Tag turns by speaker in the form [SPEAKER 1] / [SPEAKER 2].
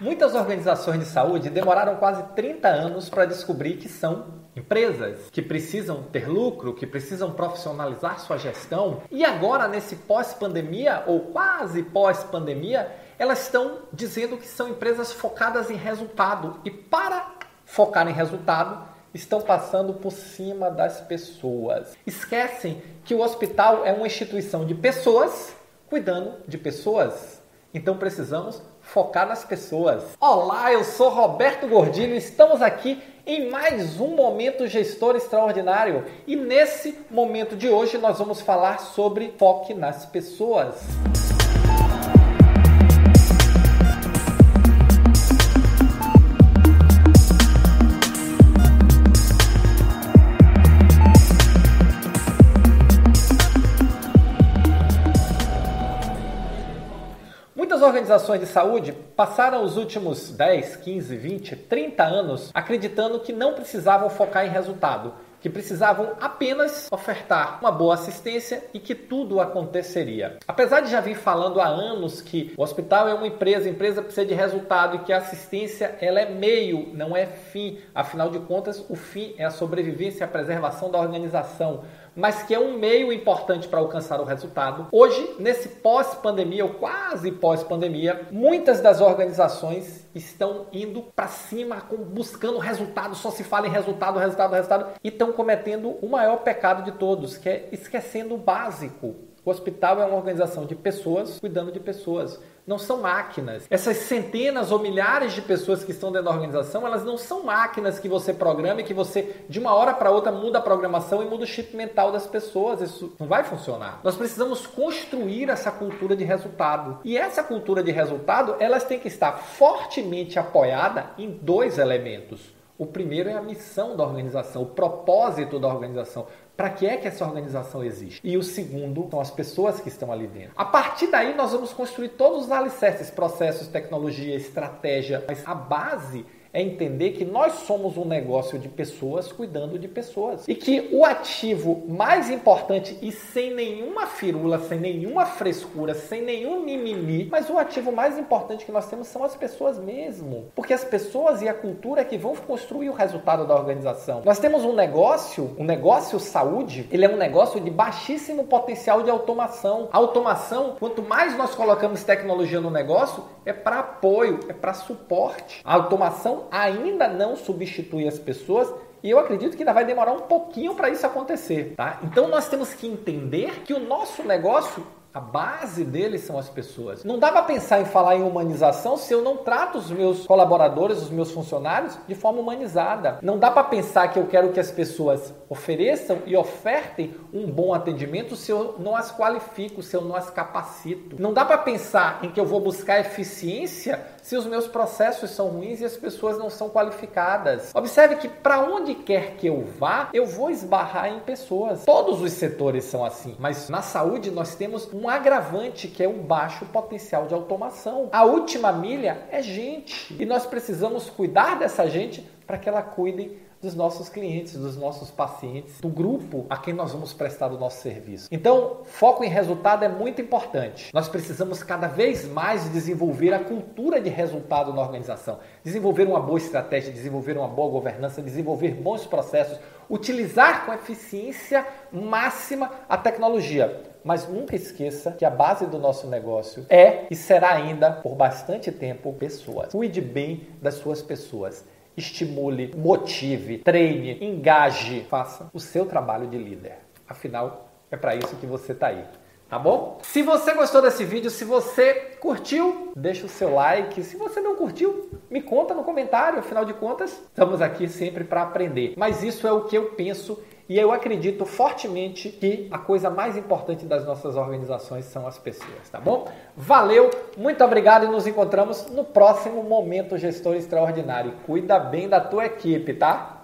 [SPEAKER 1] Muitas organizações de saúde demoraram quase 30 anos para descobrir que são empresas, que precisam ter lucro, que precisam profissionalizar sua gestão. E agora, nesse pós-pandemia ou quase pós-pandemia, elas estão dizendo que são empresas focadas em resultado. E para focar em resultado, estão passando por cima das pessoas. Esquecem que o hospital é uma instituição de pessoas cuidando de pessoas. Então precisamos focar nas pessoas. Olá, eu sou Roberto Gordilho, estamos aqui em mais um momento gestor extraordinário e nesse momento de hoje nós vamos falar sobre foque nas pessoas. Muitas organizações de saúde passaram os últimos 10, 15, 20, 30 anos acreditando que não precisavam focar em resultado, que precisavam apenas ofertar uma boa assistência e que tudo aconteceria. Apesar de já vir falando há anos que o hospital é uma empresa, a empresa precisa de resultado e que a assistência ela é meio, não é fim. Afinal de contas, o fim é a sobrevivência e a preservação da organização mas que é um meio importante para alcançar o resultado. Hoje, nesse pós-pandemia ou quase pós-pandemia, muitas das organizações estão indo para cima, buscando resultado, só se fala em resultado, resultado, resultado, e estão cometendo o maior pecado de todos, que é esquecendo o básico. O hospital é uma organização de pessoas cuidando de pessoas não são máquinas. Essas centenas ou milhares de pessoas que estão dentro da organização, elas não são máquinas que você programa e que você, de uma hora para outra, muda a programação e muda o chip mental das pessoas. Isso não vai funcionar. Nós precisamos construir essa cultura de resultado. E essa cultura de resultado, elas têm que estar fortemente apoiada em dois elementos. O primeiro é a missão da organização, o propósito da organização. Para que é que essa organização existe? E o segundo são as pessoas que estão ali dentro. A partir daí, nós vamos construir todos os alicerces, processos, tecnologia, estratégia, mas a base é entender que nós somos um negócio de pessoas cuidando de pessoas. E que o ativo mais importante e sem nenhuma firula, sem nenhuma frescura, sem nenhum mimimi, mas o ativo mais importante que nós temos são as pessoas mesmo. Porque as pessoas e a cultura é que vão construir o resultado da organização. Nós temos um negócio, um negócio saúde, ele é um negócio de baixíssimo potencial de automação. A automação, quanto mais nós colocamos tecnologia no negócio, é para apoio, é para suporte. A automação ainda não substitui as pessoas e eu acredito que ainda vai demorar um pouquinho para isso acontecer, tá? Então nós temos que entender que o nosso negócio a base deles são as pessoas. Não dá para pensar em falar em humanização se eu não trato os meus colaboradores, os meus funcionários de forma humanizada. Não dá para pensar que eu quero que as pessoas ofereçam e ofertem um bom atendimento se eu não as qualifico, se eu não as capacito. Não dá para pensar em que eu vou buscar eficiência se os meus processos são ruins e as pessoas não são qualificadas. Observe que para onde quer que eu vá, eu vou esbarrar em pessoas. Todos os setores são assim, mas na saúde nós temos um agravante que é o baixo potencial de automação. A última milha é gente e nós precisamos cuidar dessa gente para que ela cuide dos nossos clientes, dos nossos pacientes, do grupo a quem nós vamos prestar o nosso serviço. Então, foco em resultado é muito importante. Nós precisamos cada vez mais desenvolver a cultura de resultado na organização, desenvolver uma boa estratégia, desenvolver uma boa governança, desenvolver bons processos, utilizar com eficiência máxima a tecnologia. Mas nunca esqueça que a base do nosso negócio é e será ainda por bastante tempo pessoas. Cuide bem das suas pessoas estimule, motive, treine, engaje, faça o seu trabalho de líder. Afinal, é para isso que você está aí. Tá bom? Se você gostou desse vídeo, se você curtiu, deixa o seu like. Se você não curtiu, me conta no comentário. Afinal de contas, estamos aqui sempre para aprender. Mas isso é o que eu penso e eu acredito fortemente que a coisa mais importante das nossas organizações são as pessoas, tá bom? Valeu, muito obrigado e nos encontramos no próximo Momento Gestor Extraordinário. Cuida bem da tua equipe, tá?